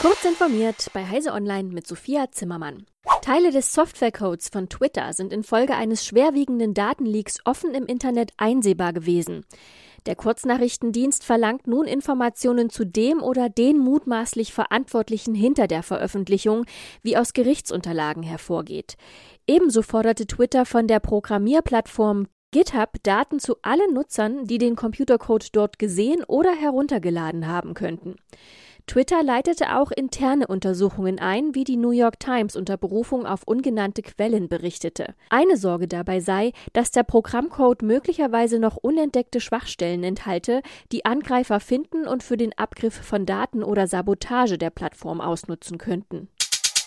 Kurz informiert bei Heise Online mit Sophia Zimmermann. Teile des Softwarecodes von Twitter sind infolge eines schwerwiegenden Datenleaks offen im Internet einsehbar gewesen. Der Kurznachrichtendienst verlangt nun Informationen zu dem oder den mutmaßlich Verantwortlichen hinter der Veröffentlichung, wie aus Gerichtsunterlagen hervorgeht. Ebenso forderte Twitter von der Programmierplattform GitHub Daten zu allen Nutzern, die den Computercode dort gesehen oder heruntergeladen haben könnten. Twitter leitete auch interne Untersuchungen ein, wie die New York Times unter Berufung auf ungenannte Quellen berichtete. Eine Sorge dabei sei, dass der Programmcode möglicherweise noch unentdeckte Schwachstellen enthalte, die Angreifer finden und für den Abgriff von Daten oder Sabotage der Plattform ausnutzen könnten.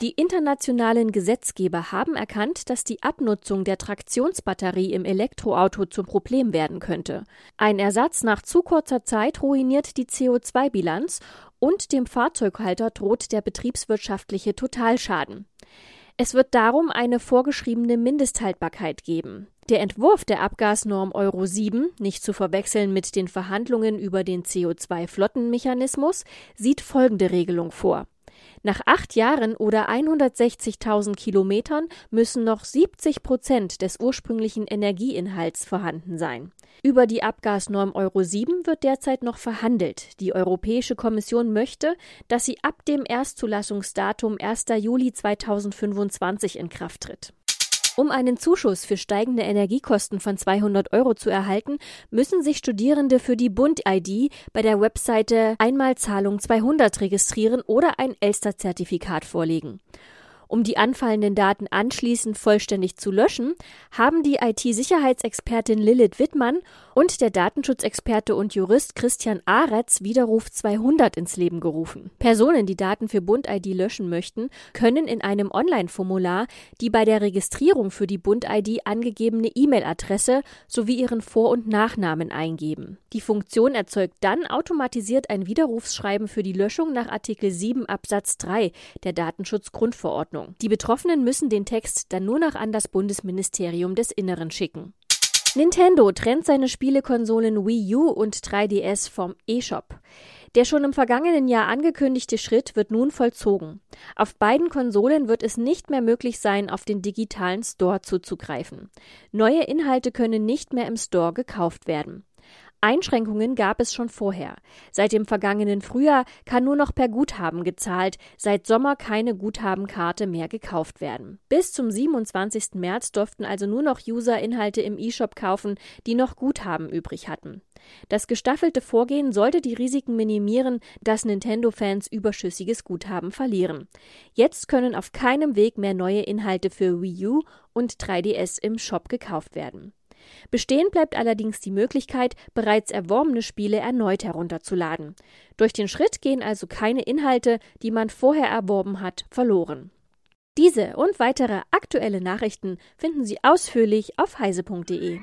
Die internationalen Gesetzgeber haben erkannt, dass die Abnutzung der Traktionsbatterie im Elektroauto zum Problem werden könnte. Ein Ersatz nach zu kurzer Zeit ruiniert die CO2-Bilanz und dem Fahrzeughalter droht der betriebswirtschaftliche Totalschaden. Es wird darum eine vorgeschriebene Mindesthaltbarkeit geben. Der Entwurf der Abgasnorm Euro 7, nicht zu verwechseln mit den Verhandlungen über den CO2-Flottenmechanismus, sieht folgende Regelung vor. Nach acht Jahren oder 160.000 Kilometern müssen noch 70 Prozent des ursprünglichen Energieinhalts vorhanden sein. Über die Abgasnorm Euro 7 wird derzeit noch verhandelt. Die Europäische Kommission möchte, dass sie ab dem Erstzulassungsdatum 1. Juli 2025 in Kraft tritt. Um einen Zuschuss für steigende Energiekosten von 200 Euro zu erhalten, müssen sich Studierende für die Bund-ID bei der Webseite Einmalzahlung 200 registrieren oder ein Elster-Zertifikat vorlegen. Um die anfallenden Daten anschließend vollständig zu löschen, haben die IT-Sicherheitsexpertin Lilith Wittmann und der Datenschutzexperte und Jurist Christian Aretz Widerruf 200 ins Leben gerufen. Personen, die Daten für Bund-ID löschen möchten, können in einem Online-Formular die bei der Registrierung für die Bund-ID angegebene E-Mail-Adresse sowie ihren Vor- und Nachnamen eingeben. Die Funktion erzeugt dann automatisiert ein Widerrufsschreiben für die Löschung nach Artikel 7 Absatz 3 der Datenschutzgrundverordnung. Ordnung. Die Betroffenen müssen den Text dann nur noch an das Bundesministerium des Inneren schicken. Nintendo trennt seine Spielekonsolen Wii U und 3DS vom eShop. Der schon im vergangenen Jahr angekündigte Schritt wird nun vollzogen. Auf beiden Konsolen wird es nicht mehr möglich sein, auf den digitalen Store zuzugreifen. Neue Inhalte können nicht mehr im Store gekauft werden. Einschränkungen gab es schon vorher. Seit dem vergangenen Frühjahr kann nur noch per Guthaben gezahlt, seit Sommer keine Guthabenkarte mehr gekauft werden. Bis zum 27. März durften also nur noch User Inhalte im eShop kaufen, die noch Guthaben übrig hatten. Das gestaffelte Vorgehen sollte die Risiken minimieren, dass Nintendo-Fans überschüssiges Guthaben verlieren. Jetzt können auf keinem Weg mehr neue Inhalte für Wii U und 3DS im Shop gekauft werden. Bestehen bleibt allerdings die Möglichkeit, bereits erworbene Spiele erneut herunterzuladen. Durch den Schritt gehen also keine Inhalte, die man vorher erworben hat, verloren. Diese und weitere aktuelle Nachrichten finden Sie ausführlich auf heise.de.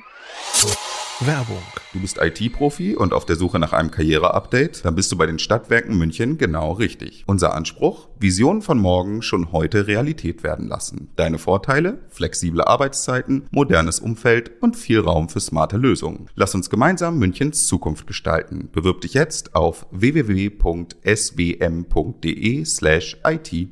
Werbung. Du bist IT-Profi und auf der Suche nach einem Karriereupdate? Dann bist du bei den Stadtwerken München genau richtig. Unser Anspruch? Visionen von morgen schon heute Realität werden lassen. Deine Vorteile? Flexible Arbeitszeiten, modernes Umfeld und viel Raum für smarte Lösungen. Lass uns gemeinsam Münchens Zukunft gestalten. Bewirb dich jetzt auf www.swm.de slash IT.